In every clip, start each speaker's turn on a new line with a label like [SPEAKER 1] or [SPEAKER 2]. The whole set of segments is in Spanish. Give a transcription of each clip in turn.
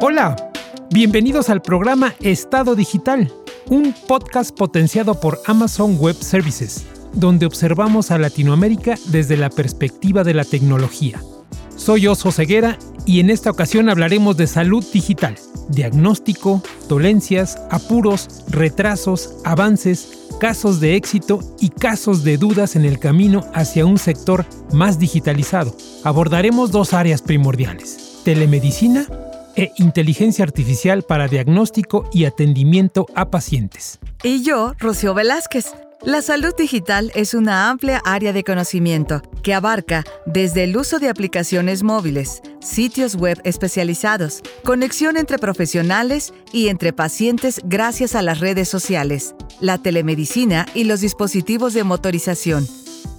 [SPEAKER 1] Hola, bienvenidos al programa Estado Digital, un podcast potenciado por Amazon Web Services, donde observamos a Latinoamérica desde la perspectiva de la tecnología. Soy Oso Ceguera y en esta ocasión hablaremos de salud digital, diagnóstico, dolencias, apuros, retrasos, avances, casos de éxito y casos de dudas en el camino hacia un sector más digitalizado. Abordaremos dos áreas primordiales, telemedicina e inteligencia artificial para diagnóstico y atendimiento a pacientes.
[SPEAKER 2] Y yo, Rocío Velázquez. La salud digital es una amplia área de conocimiento que abarca desde el uso de aplicaciones móviles, sitios web especializados, conexión entre profesionales y entre pacientes gracias a las redes sociales, la telemedicina y los dispositivos de motorización,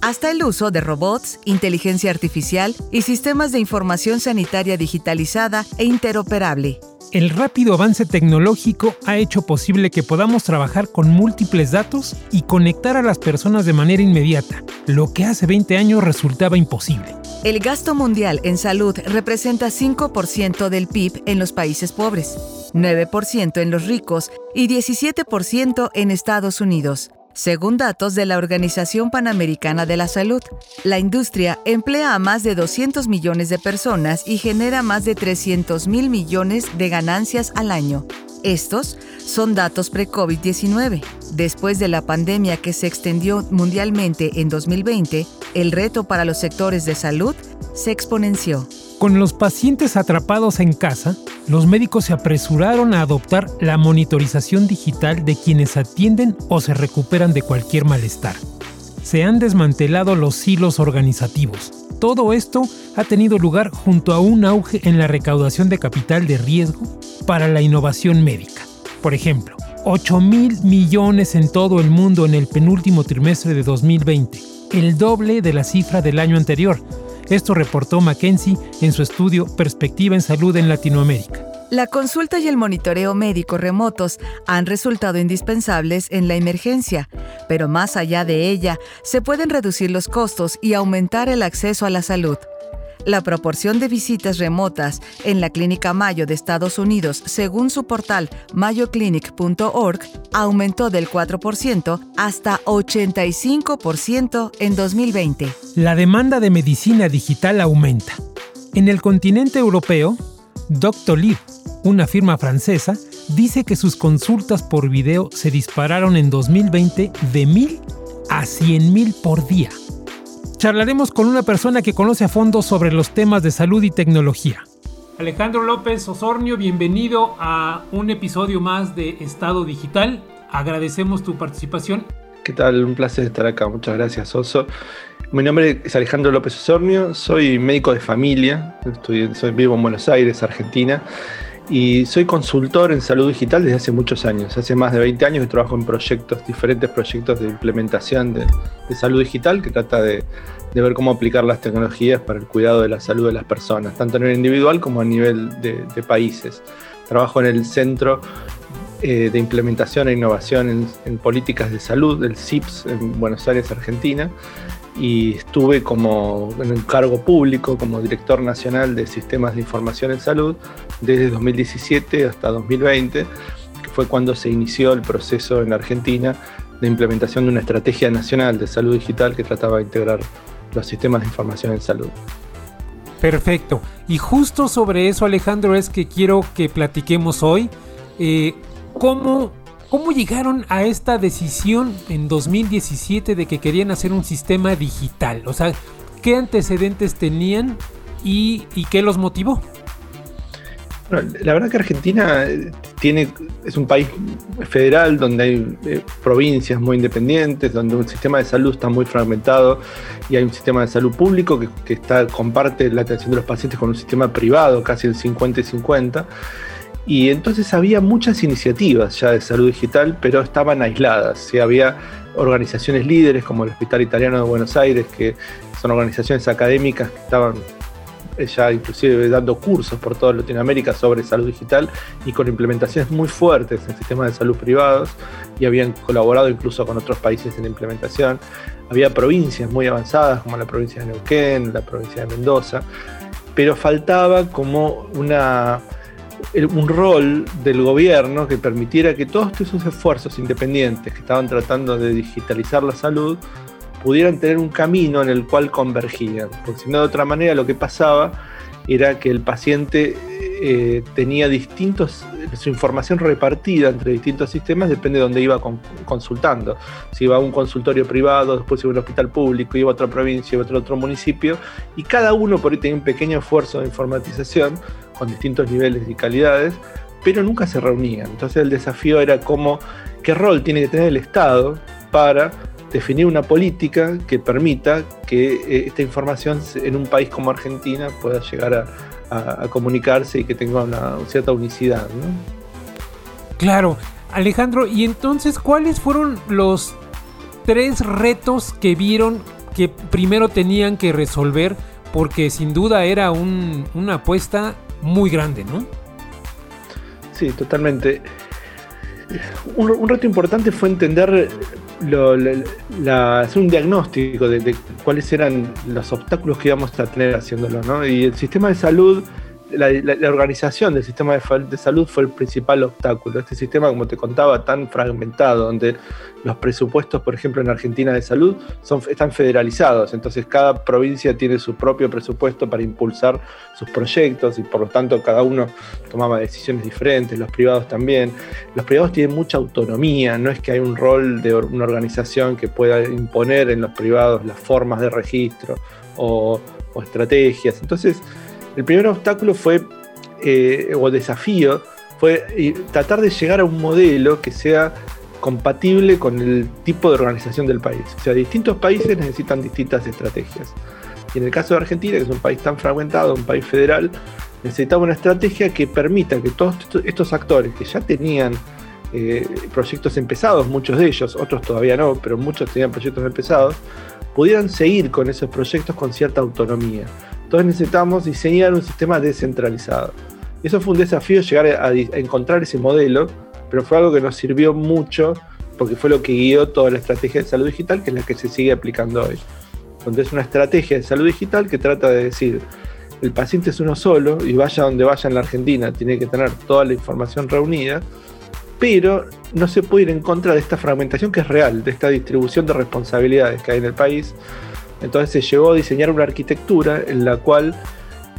[SPEAKER 2] hasta el uso de robots, inteligencia artificial y sistemas de información sanitaria digitalizada e interoperable.
[SPEAKER 1] El rápido avance tecnológico ha hecho posible que podamos trabajar con múltiples datos y conectar a las personas de manera inmediata, lo que hace 20 años resultaba imposible.
[SPEAKER 2] El gasto mundial en salud representa 5% del PIB en los países pobres, 9% en los ricos y 17% en Estados Unidos. Según datos de la Organización Panamericana de la Salud, la industria emplea a más de 200 millones de personas y genera más de 300 mil millones de ganancias al año. Estos son datos pre-COVID-19. Después de la pandemia que se extendió mundialmente en 2020, el reto para los sectores de salud se exponenció.
[SPEAKER 1] Con los pacientes atrapados en casa, los médicos se apresuraron a adoptar la monitorización digital de quienes atienden o se recuperan de cualquier malestar. Se han desmantelado los hilos organizativos. Todo esto ha tenido lugar junto a un auge en la recaudación de capital de riesgo para la innovación médica. Por ejemplo, 8 mil millones en todo el mundo en el penúltimo trimestre de 2020, el doble de la cifra del año anterior, esto reportó McKenzie en su estudio Perspectiva en Salud en Latinoamérica.
[SPEAKER 2] La consulta y el monitoreo médico remotos han resultado indispensables en la emergencia, pero más allá de ella, se pueden reducir los costos y aumentar el acceso a la salud. La proporción de visitas remotas en la Clínica Mayo de Estados Unidos, según su portal mayoclinic.org, aumentó del 4% hasta 85% en 2020.
[SPEAKER 1] La demanda de medicina digital aumenta. En el continente europeo, Doctolib, una firma francesa, dice que sus consultas por video se dispararon en 2020 de 1000 a 100.000 por día charlaremos con una persona que conoce a fondo sobre los temas de salud y tecnología. Alejandro López Osornio, bienvenido a un episodio más de Estado Digital. Agradecemos tu participación.
[SPEAKER 3] ¿Qué tal? Un placer estar acá. Muchas gracias, Oso. Mi nombre es Alejandro López Osornio, soy médico de familia, estoy, soy, vivo en Buenos Aires, Argentina, y soy consultor en salud digital desde hace muchos años. Hace más de 20 años que trabajo en proyectos, diferentes proyectos de implementación de, salud digital que trata de, ver cómo aplicar las tecnologías para el cuidado de la salud de las personas, tanto a nivel individual como a nivel de, países. Trabajo en el Centro eh, de Implementación e Innovación en, en Políticas de Salud, del CIPS, en Buenos Aires, Argentina y estuve como en un cargo público como director nacional de sistemas de información en salud desde 2017 hasta 2020, que fue cuando se inició el proceso en Argentina de implementación de una estrategia nacional de salud digital que trataba de integrar los sistemas de información en salud.
[SPEAKER 1] Perfecto. Y justo sobre eso, Alejandro, es que quiero que platiquemos hoy. Eh, ¿Cómo ¿Cómo llegaron a esta decisión en 2017 de que querían hacer un sistema digital? O sea, ¿qué antecedentes tenían y, qué los motivó?
[SPEAKER 3] la verdad que Argentina eh, tiene, es un país federal donde hay eh, provincias muy independientes, donde un sistema de salud está muy fragmentado y hay un sistema de salud público que, comparte la atención de los pacientes con un sistema privado, casi el 50 y 50. Y entonces había muchas iniciativas ya de salud digital, pero estaban aisladas. Había organizaciones líderes como el Hospital Italiano de Buenos Aires, que son organizaciones académicas que estaban ya inclusive dando cursos por toda Latinoamérica sobre salud digital y con implementaciones muy fuertes en sistemas de salud privados y habían colaborado incluso con otros países en la implementación. Había provincias muy avanzadas como la provincia de Neuquén, la provincia de Mendoza, pero faltaba como una, un rol del gobierno que permitiera que todos esos esfuerzos independientes que estaban tratando de digitalizar la salud pudieran tener un camino en el cual convergían. Porque si no, de otra manera, lo que pasaba era que el paciente eh, tenía distintos, su información repartida entre distintos sistemas, depende de dónde iba consultando. Si iba a un consultorio privado, después iba a un hospital público, iba a otra provincia, iba a otro, otro municipio, y cada uno por ahí tenía un pequeño esfuerzo de informatización con distintos niveles y calidades, pero nunca se reunían. Entonces el desafío era cómo, qué rol tiene que tener el Estado para definir una política que permita que eh, esta información en un país como Argentina pueda llegar a, comunicarse y que tenga una cierta unicidad.
[SPEAKER 1] Claro, Alejandro, y entonces, ¿cuáles fueron los tres retos que vieron que primero tenían que resolver? Porque sin duda era una apuesta muy grande, ¿no?
[SPEAKER 3] Sí, totalmente. un, reto importante fue entender hacer un diagnóstico de, cuáles eran los obstáculos que íbamos a tener haciéndolo, ¿no? Y el sistema de salud la, organización del sistema de, salud fue el principal obstáculo. Este sistema, como te contaba, tan fragmentado, donde los presupuestos, por ejemplo, en Argentina de salud son, están federalizados. Entonces, cada provincia tiene su propio presupuesto para impulsar sus proyectos y, por lo tanto, cada uno tomaba decisiones diferentes, los privados también. Los privados tienen mucha autonomía, no es que hay un rol de una organización que pueda imponer en los privados las formas de registro o, o estrategias. Entonces, el primer obstáculo fue, eh, o desafío, fue eh, tratar de llegar a un modelo que sea compatible con el tipo de organización del país. O sea, distintos países necesitan distintas estrategias. Y en el caso de Argentina, que es un país tan fragmentado, un país federal, necesitaba una estrategia que permita que todos estos actores que ya tenían eh, proyectos empezados, muchos de ellos, otros todavía no, pero muchos tenían proyectos empezados, pudieran seguir con esos proyectos con cierta autonomía. Entonces necesitamos diseñar un sistema descentralizado. Eso fue un desafío llegar a, encontrar ese modelo, pero fue algo que nos sirvió mucho porque fue lo que guió toda la estrategia de salud digital, que es la que se sigue aplicando hoy. Donde es una estrategia de salud digital que trata de decir, el paciente es uno solo y vaya donde vaya en la Argentina, tiene que tener toda la información reunida, pero no se puede ir en contra de esta fragmentación que es real, de esta distribución de responsabilidades que hay en el país, entonces se llegó a diseñar una arquitectura en la cual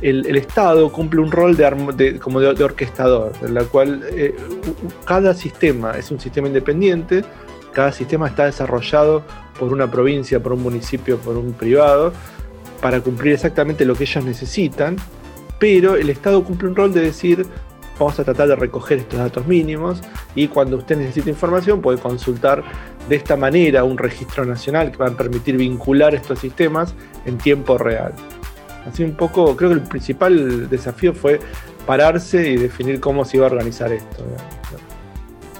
[SPEAKER 3] el, Estado cumple un rol de, como de, orquestador, en la cual eh, cada sistema es un sistema independiente, cada sistema está desarrollado por una provincia, por un municipio, por un privado, para cumplir exactamente lo que ellos necesitan, pero el Estado cumple un rol de decir, vamos a tratar de recoger estos datos mínimos y cuando usted necesite información puede consultar de esta manera un registro nacional que va a permitir vincular estos sistemas en tiempo real. Así un poco, creo que el principal desafío fue pararse y definir cómo se iba a organizar esto.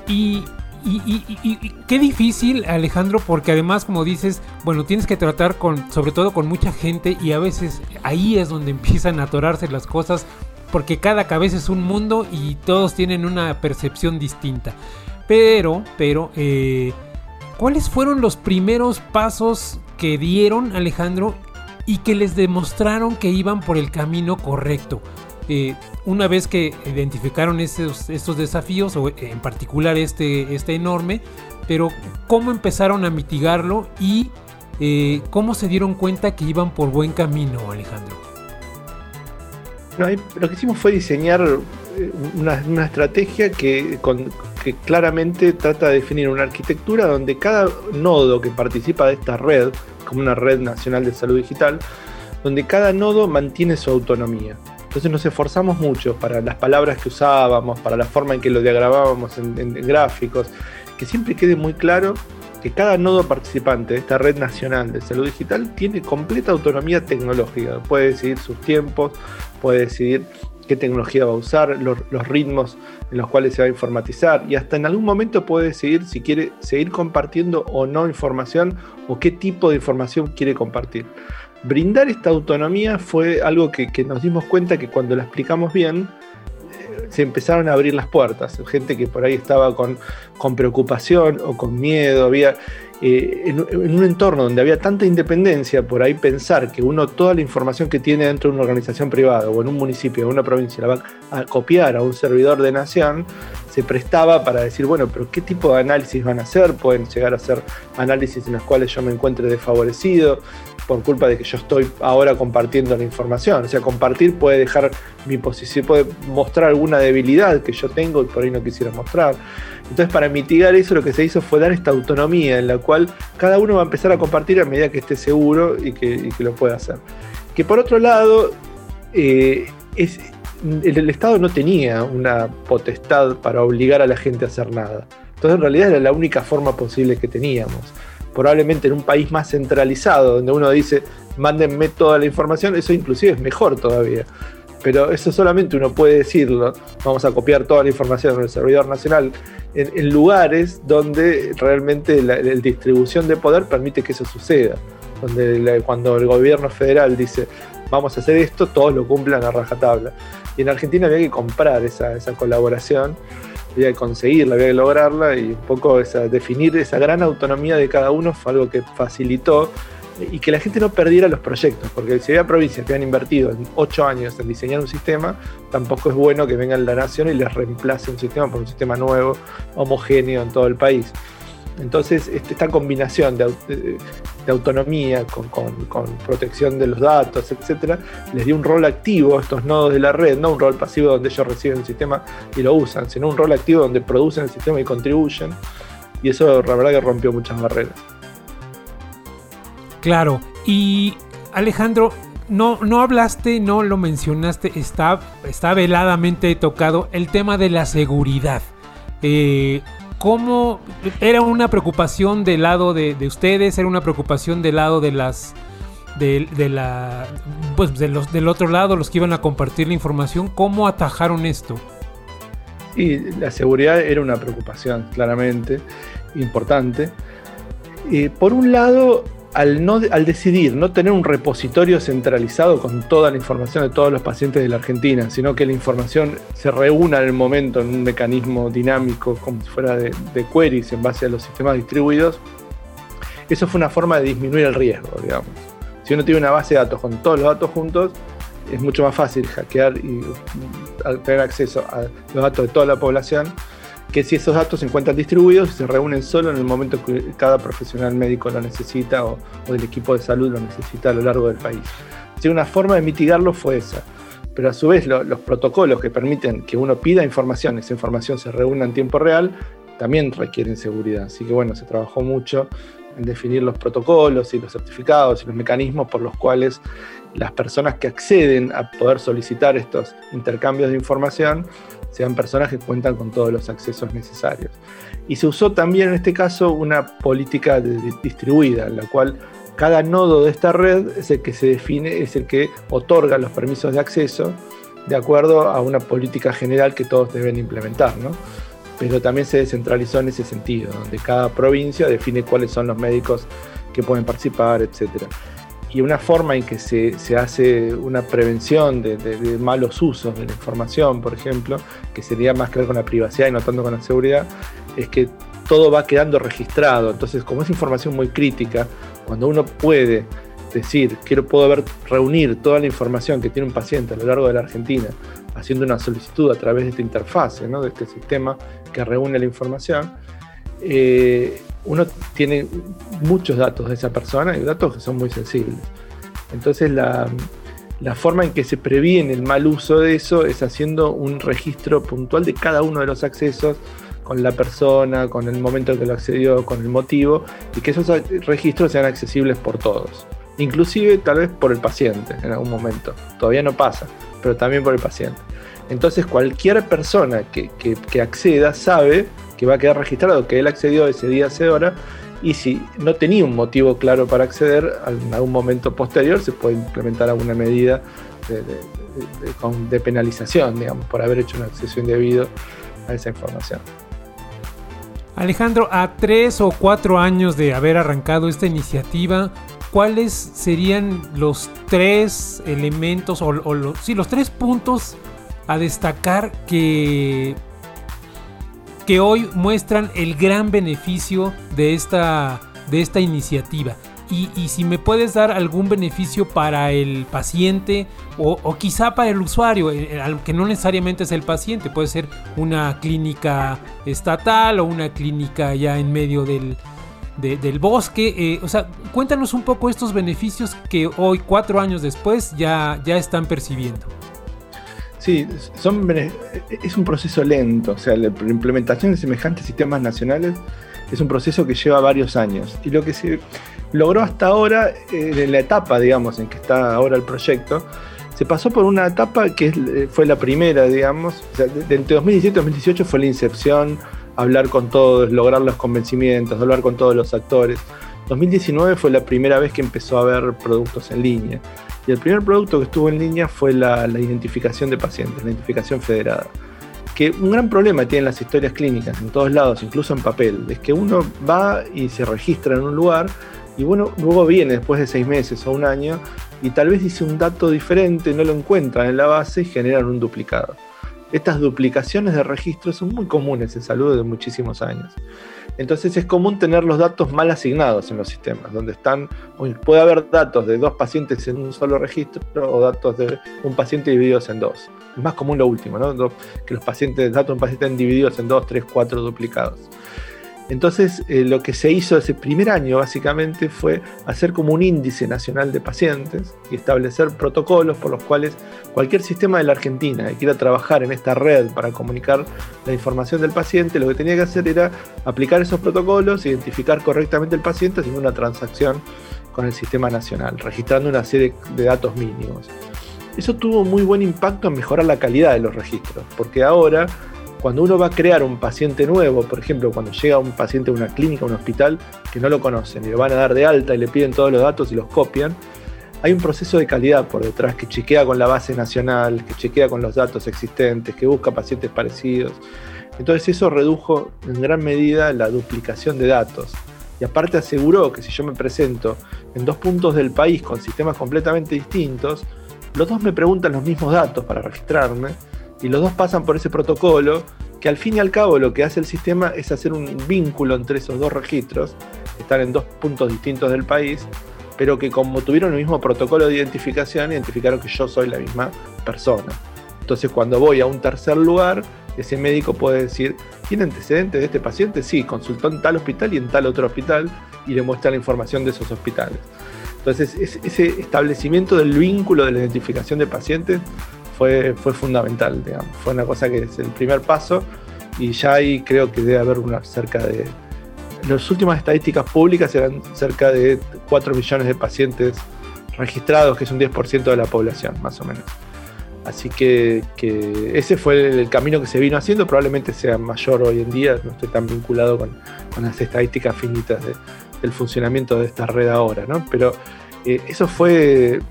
[SPEAKER 1] Y, qué difícil, Alejandro, porque además, como dices, bueno, tienes que tratar con, sobre todo con mucha gente y a veces ahí es donde empiezan a atorarse las cosas, porque cada cabeza es un mundo y todos tienen una percepción distinta. Pero, pero, eh, ¿cuáles fueron los primeros pasos que dieron, Alejandro, y que les demostraron que iban por el camino correcto? Eh, una vez que identificaron estos, desafíos, o en particular este, este enorme, pero cómo empezaron a mitigarlo y eh, cómo se dieron cuenta que iban por buen camino, Alejandro
[SPEAKER 3] lo que hicimos fue diseñar eh, una, estrategia que, claramente trata de definir una arquitectura donde cada nodo que participa de esta red, como una red nacional de salud digital, donde cada nodo mantiene su autonomía. Entonces nos esforzamos mucho para las palabras que usábamos, para la forma en que lo diagramábamos en gráficos, que siempre quede muy claro que cada nodo participante de esta red nacional de salud digital tiene completa autonomía tecnológica. Puede decidir sus tiempos, puede decidir qué tecnología va a usar, los, ritmos en los cuales se va a informatizar y hasta en algún momento puede decidir si quiere seguir compartiendo o no información o qué tipo de información quiere compartir. brindar esta autonomía fue algo que, nos dimos cuenta que cuando la explicamos bien, se empezaron a abrir las puertas. Gente que por ahí estaba con, con preocupación o con miedo, había eh, en, un entorno donde había tanta independencia, por ahí pensar que uno toda la información que tiene dentro de una organización privada o en un municipio o en una provincia la va a copiar a un servidor de nación, se prestaba para decir, bueno, pero ¿qué tipo de análisis van a hacer? Pueden llegar a hacer análisis en los cuales yo me encuentre desfavorecido por culpa de que yo estoy ahora compartiendo la información. O sea, compartir puede dejar mi posición, puede mostrar alguna debilidad que yo tengo y por ahí no quisiera mostrar. Entonces, para mitigar eso, lo que se hizo fue dar esta autonomía en la cual cada uno va a empezar a compartir a medida que esté seguro y que, lo pueda hacer. Que por otro lado, eh, es, el, Estado no tenía una potestad para obligar a la gente a hacer nada. Entonces, en realidad era la única forma posible que teníamos. Probablemente en un país más centralizado, donde uno dice, mándenme toda la información, eso inclusive es mejor todavía pero eso solamente uno puede decirlo. Vamos a copiar toda la información en el servidor nacional en, lugares donde realmente la, distribución de poder permite que eso suceda. Donde cuando el gobierno federal dice vamos a hacer esto, todos lo cumplan a rajatabla. Y en Argentina había que comprar esa, colaboración, había que conseguirla, había que lograrla y un poco esa, definir esa gran autonomía de cada uno fue algo que facilitó y que la gente no perdiera los proyectos, porque si había provincias que han invertido en ocho años en diseñar un sistema, tampoco es bueno que vengan la nación y les reemplace un sistema por un sistema nuevo, homogéneo en todo el país. Entonces, este, esta combinación de, autonomía con, protección de los datos, etcétera, les dio un rol activo a estos nodos de la red, no un rol pasivo donde ellos reciben el sistema y lo usan, sino un rol activo donde producen el sistema y contribuyen. Y eso, la verdad, que rompió muchas barreras.
[SPEAKER 1] Claro, y Alejandro, no, no hablaste, no lo mencionaste, está, está veladamente tocado el tema de la seguridad. Eh, ¿Cómo era una preocupación del lado de, ustedes? ¿Era una preocupación del lado de las... De, la, pues de del otro lado, los que iban a compartir la información, ¿cómo atajaron esto?
[SPEAKER 3] Y la seguridad era una preocupación, claramente, importante. Eh, por un lado, al, no, al decidir no tener un repositorio centralizado con toda la información de todos los pacientes de la Argentina, sino que la información se reúna en el momento en un mecanismo dinámico como si fuera de, queries en base a los sistemas distribuidos, eso fue una forma de disminuir el riesgo, digamos. Si uno tiene una base de datos con todos los datos juntos, es mucho más fácil hackear y tener acceso a los datos de toda la población que si esos datos se encuentran distribuidos y se reúnen solo en el momento que cada profesional médico lo necesita o, el equipo de salud lo necesita a lo largo del país. Así una forma de mitigarlo fue esa. Pero a su vez los protocolos que permiten que uno pida información, esa información se reúna en tiempo real, también requieren seguridad. Así que bueno, se trabajó mucho en definir los protocolos y los certificados y los mecanismos por los cuales las personas que acceden a poder solicitar estos intercambios de información sean personas que cuentan con todos los accesos necesarios. Y se usó también en este caso una política distribuida, en la cual cada nodo de esta red es el que se define, es el que otorga los permisos de acceso de acuerdo a una política general que todos deben implementar, ¿no? Pero también se descentralizó en ese sentido, donde cada provincia define cuáles son los médicos que pueden participar, etcétera y una forma en que se, hace una prevención de, malos usos de la información, por ejemplo, que sería más que ver con la privacidad y no tanto con la seguridad, es que todo va quedando registrado. Entonces, como es información muy crítica, cuando uno puede decir, quiero poder reunir toda la información que tiene un paciente a lo largo de la Argentina, haciendo una solicitud a través de esta interfase, ¿no? de este sistema que reúne la información, eh, uno tiene muchos datos de esa persona y datos que son muy sensibles. Entonces la, forma en que se previene el mal uso de eso es haciendo un registro puntual de cada uno de los accesos con la persona, con el momento en que lo accedió, con el motivo, y que esos registros sean accesibles por todos. Inclusive tal vez por el paciente en algún momento. Todavía no pasa, pero también por el paciente. Entonces cualquier persona que acceda sabe que va a quedar registrado que él accedió ese día, ese hora, y si no tenía un motivo claro para acceder, en algún momento posterior se puede implementar alguna medida de, penalización, digamos, por haber hecho un acceso indebido a esa información.
[SPEAKER 1] Alejandro, a tres o cuatro años de haber arrancado esta iniciativa, ¿cuáles serían los tres elementos o, los, sí, los tres puntos a destacar que, que hoy muestran el gran beneficio de esta, de esta iniciativa? Y, si me puedes dar algún beneficio para el paciente o, quizá para el usuario, eh, eh, que no necesariamente es el paciente, puede ser una clínica estatal o una clínica ya en medio del, del bosque. Eh, o sea, cuéntanos un poco estos beneficios que hoy, cuatro años después, ya, ya están percibiendo.
[SPEAKER 3] Sí, son, es un proceso lento, o sea, la implementación de semejantes sistemas nacionales es un proceso que lleva varios años. Y lo que se logró hasta ahora, eh, en la etapa, digamos, en que está ahora el proyecto, se pasó por una etapa que eh, fue la primera, digamos, o sea, entre 2017 y 2018 fue la incepción, hablar con todos, lograr los convencimientos, hablar con todos los actores. 2019 fue la primera vez que empezó a haber productos en línea. Y el primer producto que estuvo en línea fue la, identificación de pacientes, la identificación federada que un gran problema tienen las historias clínicas en todos lados, incluso en papel, es que uno va y se registra en un lugar y bueno, luego viene después de seis meses o un año y tal vez dice un dato diferente, no lo encuentran en la base y generan un duplicado. Estas duplicaciones de registros son muy comunes en salud de muchísimos años. Entonces es común tener los datos mal asignados en los sistemas, donde están, puede haber datos de dos pacientes en un solo registro o datos de un paciente divididos en dos. Es más común lo último, ¿no? que los pacientes, datos de un paciente estén divididos en dos, tres, cuatro duplicados. Entonces, eh, lo que se hizo ese primer año básicamente fue hacer como un índice nacional de pacientes y establecer protocolos por los cuales cualquier sistema de la Argentina que quiera trabajar en esta red para comunicar la información del paciente, lo que tenía que hacer era aplicar esos protocolos, identificar correctamente el paciente haciendo una transacción con el sistema nacional, registrando una serie de datos mínimos. Eso tuvo muy buen impacto en mejorar la calidad de los registros, porque ahora cuando uno va a crear un paciente nuevo, por ejemplo, cuando llega un paciente a una clínica, a un hospital, que no lo conocen y lo van a dar de alta y le piden todos los datos y los copian, hay un proceso de calidad por detrás que chequea con la base nacional, que chequea con los datos existentes, que busca pacientes parecidos. Entonces eso redujo en gran medida la duplicación de datos. Y aparte aseguró que si yo me presento en dos puntos del país con sistemas completamente distintos, los dos me preguntan los mismos datos para registrarme y los dos pasan por ese protocolo que al fin y al cabo lo que hace el sistema es hacer un vínculo entre esos dos registros, que están en dos puntos distintos del país, pero que como tuvieron el mismo protocolo de identificación, identificaron que yo soy la misma persona. Entonces cuando voy a un tercer lugar, ese médico puede decir, ¿tiene antecedentes de este paciente? Sí, consultó en tal hospital y en tal otro hospital y le muestra la información de esos hospitales. Entonces ese establecimiento del vínculo de la identificación de pacientes fue, fundamental, digamos. Fue una cosa que es el primer paso y ya ahí creo que debe haber una cerca de... Las últimas estadísticas públicas eran cerca de 4 millones de pacientes registrados, que es un 10% de la población, más o menos. Así que, ese fue el, camino que se vino haciendo, probablemente sea mayor hoy en día, no estoy tan vinculado con, las estadísticas finitas del funcionamiento de esta red ahora, ¿no? Pero eh, eso fue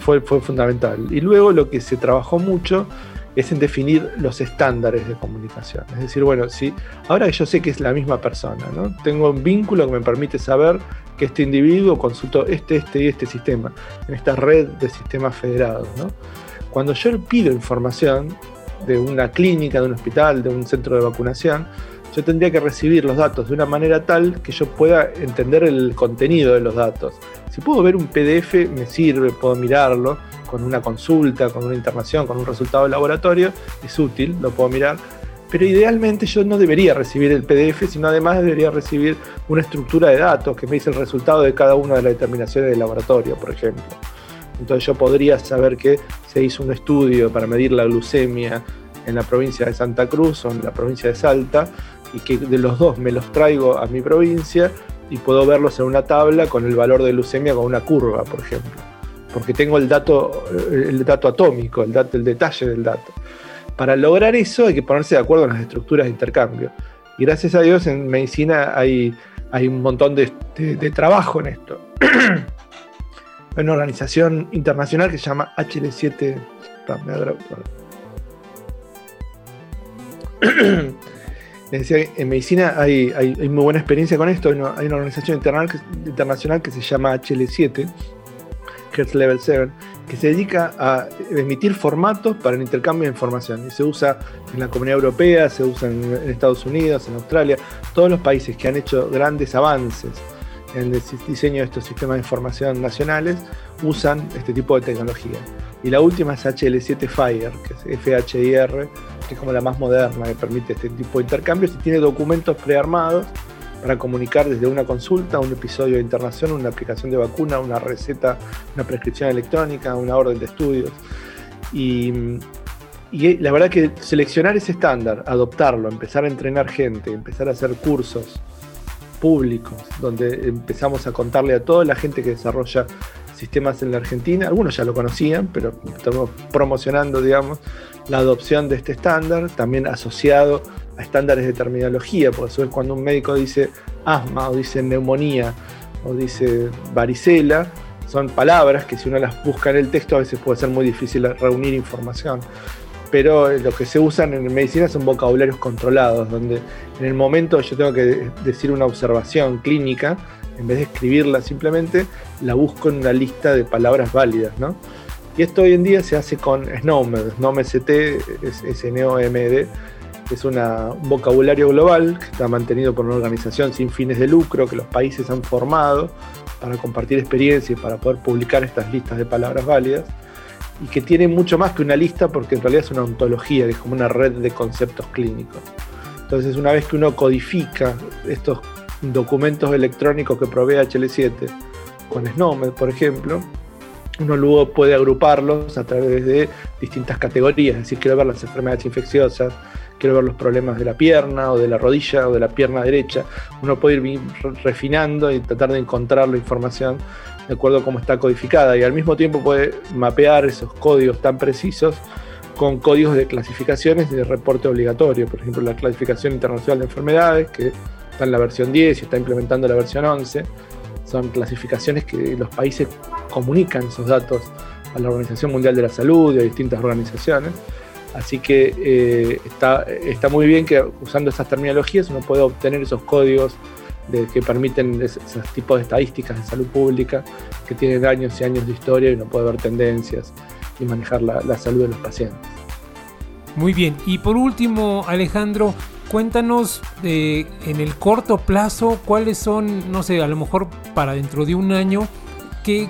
[SPEAKER 3] fue, fundamental. Y luego lo que se trabajó mucho es en definir los estándares de comunicación. Es decir, bueno, si ahora yo sé que es la misma persona, ¿no? tengo un vínculo que me permite saber que este individuo consultó este, este y este sistema, en esta red de sistemas federados. Cuando yo pido información de una clínica, de un hospital, de un centro de vacunación, yo tendría que recibir los datos de una manera tal que yo pueda entender el contenido de los datos. Si puedo ver un PDF, me sirve, puedo mirarlo con una consulta, con una internación, con un resultado de laboratorio, es útil, lo puedo mirar. Pero idealmente yo no debería recibir el PDF, sino además debería recibir una estructura de datos que me dice el resultado de cada una de las determinaciones del laboratorio, por ejemplo. Entonces yo podría saber que se hizo un estudio para medir la glucemia en la provincia de Santa Cruz o en la provincia de Salta y que de los dos me los traigo a mi provincia y puedo verlos en una tabla con el valor de leucemia con una curva, por ejemplo. Porque tengo el dato, el dato atómico, el, dato, el detalle del dato. Para lograr eso hay que ponerse de acuerdo en las estructuras de intercambio. Y gracias a Dios en medicina hay, hay un montón de, trabajo en esto. hay una organización internacional que se llama HL7. en medicina hay, muy buena experiencia con esto. Hay una, organización internacional que, se llama HL7, Hertz Level 7, que se dedica a emitir formatos para el intercambio de información. Y se usa en la Comunidad Europea, se usa en, Estados Unidos, en Australia, todos los países que han hecho grandes avances en el diseño de estos sistemas de información nacionales usan este tipo de tecnología. Y la última es HL7 Fire, que es FHIR, que es como la más moderna que permite este tipo de intercambios y tiene documentos prearmados para comunicar desde una consulta, un episodio de internación, una aplicación de vacuna, una receta, una prescripción electrónica, una orden de estudios. Y, y la verdad que seleccionar ese estándar, adoptarlo, empezar a entrenar gente, empezar a hacer cursos públicos, donde empezamos a contarle a toda la gente que desarrolla sistemas en la Argentina, algunos ya lo conocían, pero estamos promocionando, digamos, la adopción de este estándar, también asociado a estándares de terminología, porque eso es cuando un médico dice asma o dice neumonía o dice varicela, son palabras que si uno las busca en el texto a veces puede ser muy difícil reunir información. Pero lo que se usan en medicina son vocabularios controlados, donde en el momento yo tengo que decir una observación clínica, en vez de escribirla simplemente, la busco en una lista de palabras válidas, ¿no? Y esto hoy en día se hace con SNOMED, SNOMED es S-N-O-M-D, es un vocabulario global que está mantenido por una organización sin fines de lucro que los países han formado para compartir experiencias, para poder publicar estas listas de palabras válidas y que tiene mucho más que una lista porque en realidad es una ontología, es como una red de conceptos clínicos. Entonces una vez que uno codifica estos documentos electrónicos que provee HL7 con SNOMED, por ejemplo, uno luego puede agruparlos a través de distintas categorías, es decir, quiero ver las enfermedades infecciosas, quiero ver los problemas de la pierna o de la rodilla o de la pierna derecha. Uno puede ir refinando y tratar de encontrar la información de acuerdo a cómo está codificada. Y al mismo tiempo puede mapear esos códigos tan precisos con códigos de clasificaciones de reporte obligatorio, por ejemplo la clasificación internacional de enfermedades, que está en la versión 10 y está implementando la versión 11, son clasificaciones que los países comunican esos datos a la Organización Mundial de la Salud y a distintas organizaciones. Así que eh, está, está muy bien que usando esas terminologías uno puede obtener esos códigos que permiten esos tipos de estadísticas de salud pública que tienen años y años de historia y uno puede ver tendencias y manejar la salud de los pacientes.
[SPEAKER 1] Muy bien, y por último Alejandro, cuéntanos en el corto plazo cuáles son, no sé, a lo mejor para dentro de un año, qué,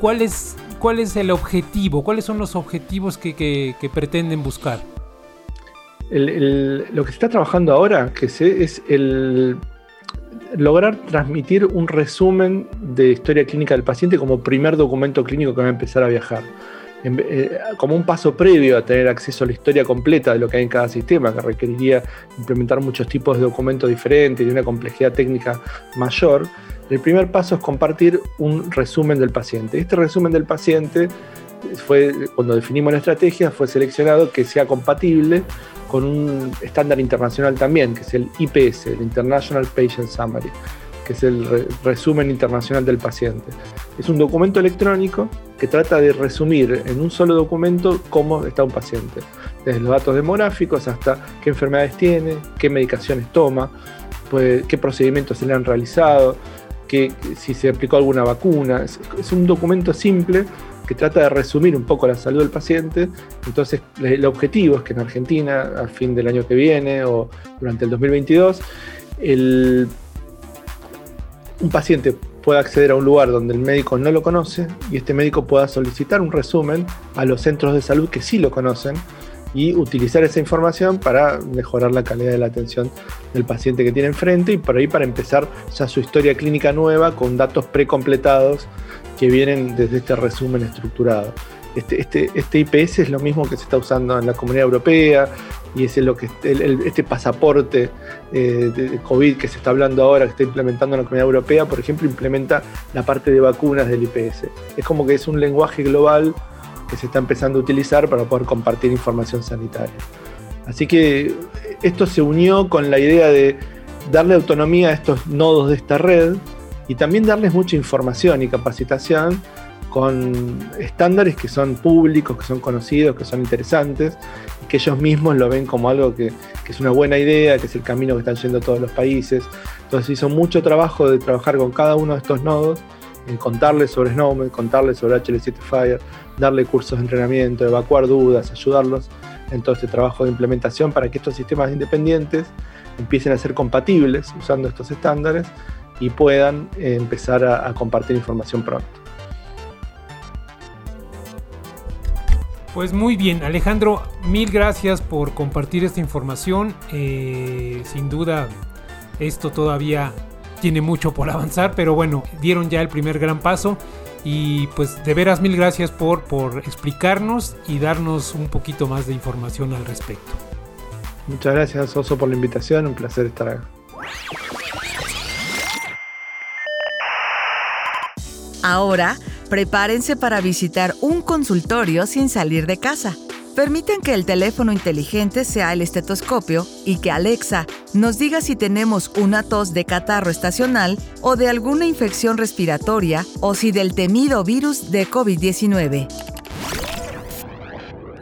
[SPEAKER 1] cuál, es, es el objetivo, cuáles son los objetivos que, pretenden buscar.
[SPEAKER 3] lo que se está trabajando ahora, que es el lograr transmitir un resumen de historia clínica del paciente como primer documento clínico que va a empezar a viajar. Eh, como un paso previo a tener acceso a la historia completa de lo que hay en cada sistema, que requeriría implementar muchos tipos de documentos diferentes y una complejidad técnica mayor, el primer paso es compartir un resumen del paciente. Este resumen del paciente fue, cuando definimos la estrategia, fue seleccionado que sea compatible con un estándar internacional también, que es el IPS, el International Patient Summary que es el resumen internacional del paciente. Es un documento electrónico que trata de resumir en un solo documento cómo está un paciente, desde los datos demográficos hasta qué enfermedades tiene, qué medicaciones toma, pues, qué procedimientos se le han realizado, si se aplicó alguna vacuna. Es, un documento simple que trata de resumir un poco la salud del paciente. Entonces, el objetivo es que en Argentina, al fin del año que viene o durante el 2022, el un paciente pueda acceder a un lugar donde el médico no lo conoce y este médico pueda solicitar un resumen a los centros de salud que sí lo conocen y utilizar esa información para mejorar la calidad de la atención del paciente que tiene enfrente y por ahí para empezar ya su historia clínica nueva con datos precompletados que vienen desde este resumen estructurado. Este, este, este IPS es lo mismo que se está usando en la Comunidad Europea, y es lo que este pasaporte eh, de COVID que se está hablando ahora, que está implementando en la Comunidad Europea, por ejemplo, implementa la parte de vacunas del IPS. Es como que es un lenguaje global que se está empezando a utilizar para poder compartir información sanitaria. Así que esto se unió con la idea de darle autonomía a estos nodos de esta red y también darles mucha información y capacitación con estándares que son públicos, que son conocidos, que son interesantes, que ellos mismos lo ven como algo que, es una buena idea, que es el camino que están yendo todos los países. Entonces hizo mucho trabajo de trabajar con cada uno de estos nodos, en contarles sobre Snowmed, contarles sobre HL7 Fire, darle cursos de entrenamiento, evacuar dudas, ayudarlos en todo este trabajo de implementación para que estos sistemas independientes empiecen a ser compatibles usando estos estándares y puedan eh, empezar a compartir información pronto.
[SPEAKER 1] Pues muy bien, Alejandro, mil gracias por compartir esta información. Eh, sin duda, esto todavía tiene mucho por avanzar, pero bueno, dieron ya el primer gran paso. Y pues de veras mil gracias por, por explicarnos y darnos un poquito más de información al respecto.
[SPEAKER 3] Muchas gracias Oso por la invitación, un placer estar acá.
[SPEAKER 2] Ahora Prepárense para visitar un consultorio sin salir de casa. Permiten que el teléfono inteligente sea el estetoscopio y que Alexa nos diga si tenemos una tos de catarro estacional o de alguna infección respiratoria o si del temido virus de COVID-19.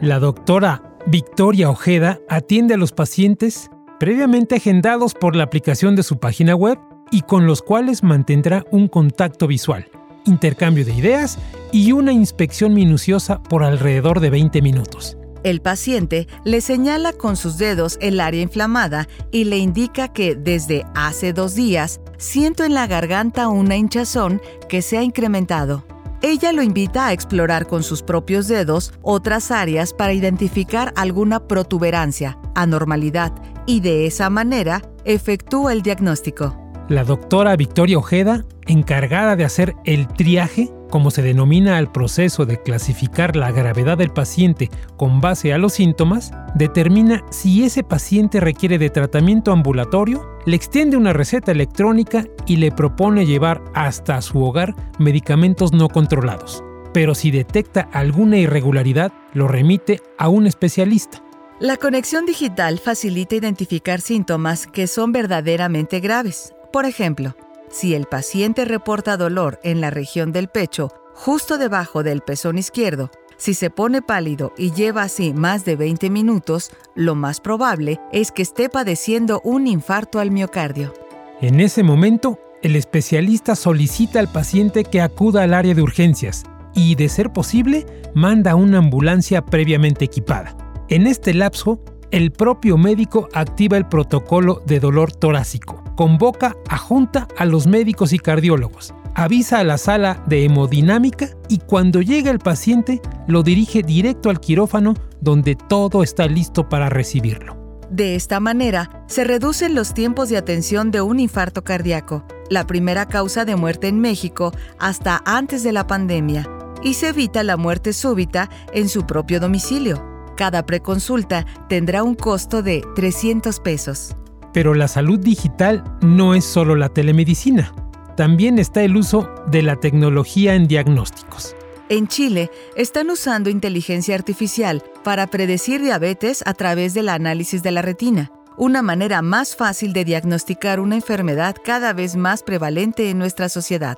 [SPEAKER 1] La doctora Victoria Ojeda atiende a los pacientes previamente agendados por la aplicación de su página web y con los cuales mantendrá un contacto visual intercambio de ideas y una inspección minuciosa por alrededor de 20 minutos.
[SPEAKER 2] El paciente le señala con sus dedos el área inflamada y le indica que desde hace dos días siento en la garganta una hinchazón que se ha incrementado. Ella lo invita a explorar con sus propios dedos otras áreas para identificar alguna protuberancia, anormalidad y de esa manera efectúa el diagnóstico.
[SPEAKER 1] La doctora Victoria Ojeda, encargada de hacer el triaje, como se denomina al proceso de clasificar la gravedad del paciente con base a los síntomas, determina si ese paciente requiere de tratamiento ambulatorio, le extiende una receta electrónica y le propone llevar hasta su hogar medicamentos no controlados. Pero si detecta alguna irregularidad, lo remite a un especialista.
[SPEAKER 2] La conexión digital facilita identificar síntomas que son verdaderamente graves por ejemplo, si el paciente reporta dolor en la región del pecho, justo debajo del pezón izquierdo, si se pone pálido y lleva así más de 20 minutos, lo más probable es que esté padeciendo un infarto al miocardio.
[SPEAKER 1] En ese momento, el especialista solicita al paciente que acuda al área de urgencias y, de ser posible, manda una ambulancia previamente equipada. En este lapso, el propio médico activa el protocolo de dolor torácico convoca a junta a los médicos y cardiólogos, avisa a la sala de hemodinámica y cuando llega el paciente lo dirige directo al quirófano donde todo está listo para recibirlo.
[SPEAKER 2] De esta manera, se reducen los tiempos de atención de un infarto cardíaco, la primera causa de muerte en México hasta antes de la pandemia, y se evita la muerte súbita en su propio domicilio. Cada preconsulta tendrá un costo de 300 pesos.
[SPEAKER 1] Pero la salud digital no es solo la telemedicina, también está el uso de la tecnología en diagnósticos.
[SPEAKER 2] En Chile están usando inteligencia artificial para predecir diabetes a través del análisis de la retina, una manera más fácil de diagnosticar una enfermedad cada vez más prevalente en nuestra sociedad.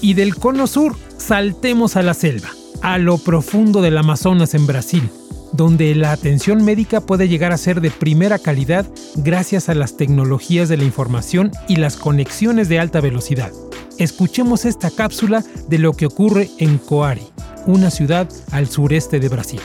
[SPEAKER 1] Y del cono sur saltemos a la selva, a lo profundo del Amazonas en Brasil donde la atención médica puede llegar a ser de primera calidad gracias a las tecnologías de la información y las conexiones de alta velocidad. Escuchemos esta cápsula de lo que ocurre en Coari, una ciudad al sureste de Brasil.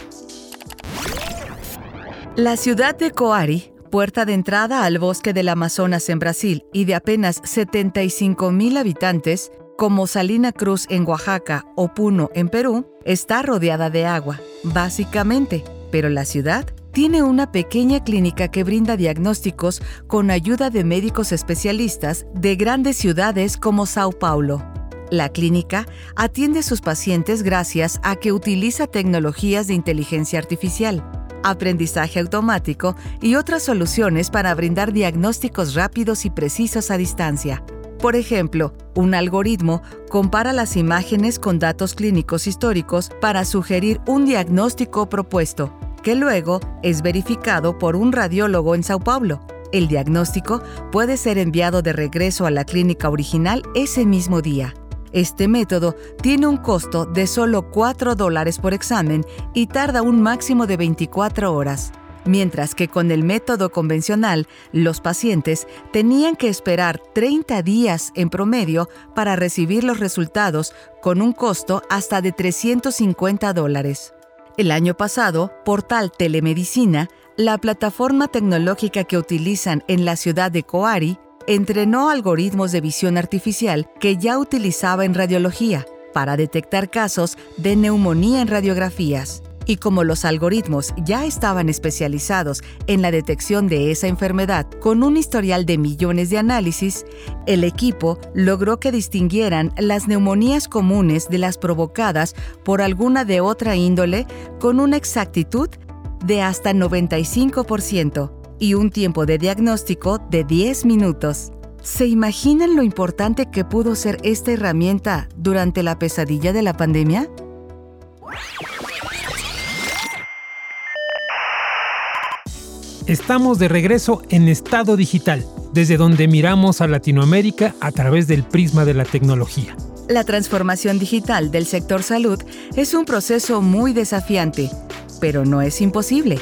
[SPEAKER 2] La ciudad de Coari, puerta de entrada al bosque del Amazonas en Brasil y de apenas 75 mil habitantes, como Salina Cruz en Oaxaca o Puno en Perú, está rodeada de agua, básicamente pero la ciudad tiene una pequeña clínica que brinda diagnósticos con ayuda de médicos especialistas de grandes ciudades como Sao Paulo. La clínica atiende a sus pacientes gracias a que utiliza tecnologías de inteligencia artificial, aprendizaje automático y otras soluciones para brindar diagnósticos rápidos y precisos a distancia. Por ejemplo, un algoritmo compara las imágenes con datos clínicos históricos para sugerir un diagnóstico propuesto, que luego es verificado por un radiólogo en Sao Paulo. El diagnóstico puede ser enviado de regreso a la clínica original ese mismo día. Este método tiene un costo de solo 4 dólares por examen y tarda un máximo de 24 horas, mientras que con el método convencional los pacientes tenían que esperar 30 días en promedio para recibir los resultados con un costo hasta de 350 dólares. El año pasado, Portal Telemedicina, la plataforma tecnológica que utilizan en la ciudad de Coari, entrenó algoritmos de visión artificial que ya utilizaba en radiología para detectar casos de neumonía en radiografías. Y como los algoritmos ya estaban especializados en la detección de esa enfermedad con un historial de millones de análisis, el equipo logró que distinguieran las neumonías comunes de las provocadas por alguna de otra índole con una exactitud de hasta 95% y un tiempo de diagnóstico de 10 minutos. ¿Se imaginan lo importante que pudo ser esta herramienta durante la pesadilla de la pandemia?
[SPEAKER 1] Estamos de regreso en estado digital, desde donde miramos a Latinoamérica a través del prisma de la tecnología.
[SPEAKER 2] La transformación digital del sector salud es un proceso muy desafiante, pero no es imposible.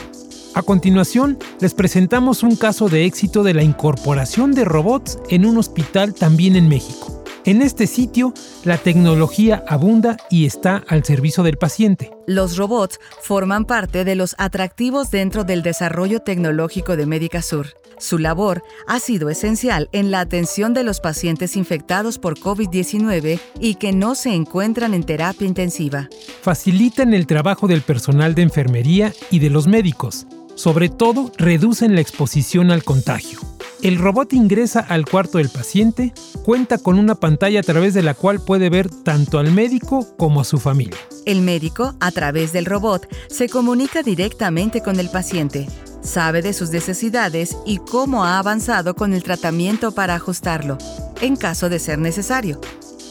[SPEAKER 1] A continuación, les presentamos un caso de éxito de la incorporación de robots en un hospital también en México. En este sitio, la tecnología abunda y está al servicio del paciente.
[SPEAKER 2] Los robots forman parte de los atractivos dentro del desarrollo tecnológico de Médica Sur. Su labor ha sido esencial en la atención de los pacientes infectados por COVID-19 y que no se encuentran en terapia intensiva.
[SPEAKER 1] Facilitan el trabajo del personal de enfermería y de los médicos sobre todo, reducen la exposición al contagio. El robot ingresa al cuarto del paciente, cuenta con una pantalla a través de la cual puede ver tanto al médico como a su familia.
[SPEAKER 2] El médico, a través del robot, se comunica directamente con el paciente, sabe de sus necesidades y cómo ha avanzado con el tratamiento para ajustarlo, en caso de ser necesario.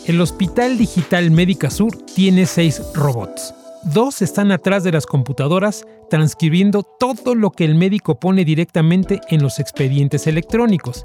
[SPEAKER 1] El Hospital Digital Médica Sur tiene seis robots. Dos están atrás de las computadoras transcribiendo todo lo que el médico pone directamente en los expedientes electrónicos.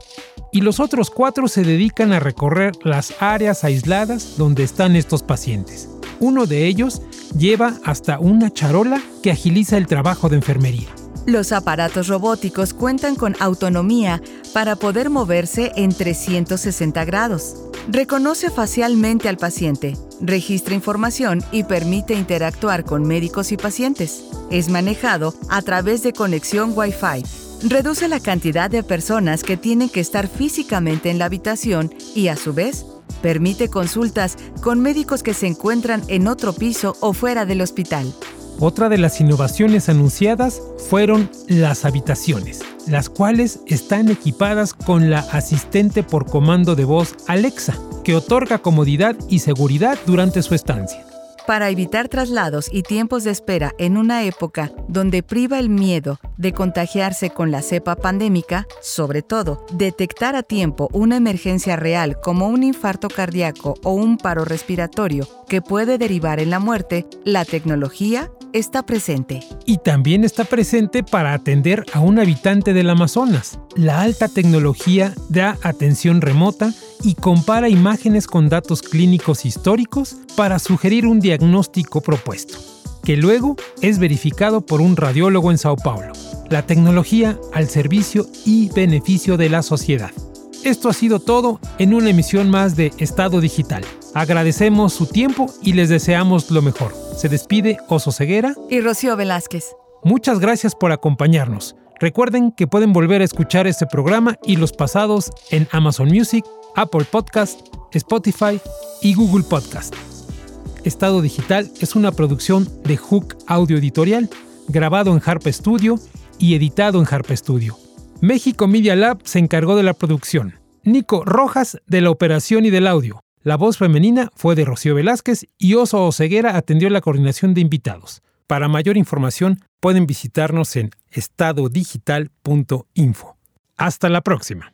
[SPEAKER 1] Y los otros cuatro se dedican a recorrer las áreas aisladas donde están estos pacientes. Uno de ellos lleva hasta una charola que agiliza el trabajo de enfermería.
[SPEAKER 2] Los aparatos robóticos cuentan con autonomía para poder moverse en 360 grados. Reconoce facialmente al paciente, registra información y permite interactuar con médicos y pacientes. Es manejado a través de conexión Wi-Fi. Reduce la cantidad de personas que tienen que estar físicamente en la habitación y a su vez permite consultas con médicos que se encuentran en otro piso o fuera del hospital.
[SPEAKER 1] Otra de las innovaciones anunciadas fueron las habitaciones, las cuales están equipadas con la asistente por comando de voz Alexa, que otorga comodidad y seguridad durante su estancia.
[SPEAKER 2] Para evitar traslados y tiempos de espera en una época donde priva el miedo de contagiarse con la cepa pandémica, sobre todo, detectar a tiempo una emergencia real como un infarto cardíaco o un paro respiratorio que puede derivar en la muerte, la tecnología está presente.
[SPEAKER 1] Y también está presente para atender a un habitante del Amazonas. La alta tecnología da atención remota y compara imágenes con datos clínicos históricos para sugerir un diagnóstico propuesto, que luego es verificado por un radiólogo en Sao Paulo. La tecnología al servicio y beneficio de la sociedad. Esto ha sido todo en una emisión más de Estado Digital. Agradecemos su tiempo y les deseamos lo mejor. Se despide Oso Ceguera
[SPEAKER 2] y Rocío Velázquez.
[SPEAKER 1] Muchas gracias por acompañarnos. Recuerden que pueden volver a escuchar este programa y los pasados en Amazon Music, Apple Podcast, Spotify y Google Podcast. Estado Digital es una producción de Hook Audio Editorial, grabado en Harp Studio y editado en Harp Studio. México Media Lab se encargó de la producción. Nico Rojas de la operación y del audio. La voz femenina fue de Rocío Velázquez y Oso Oceguera atendió la coordinación de invitados. Para mayor información pueden visitarnos en estadodigital.info. Hasta la próxima.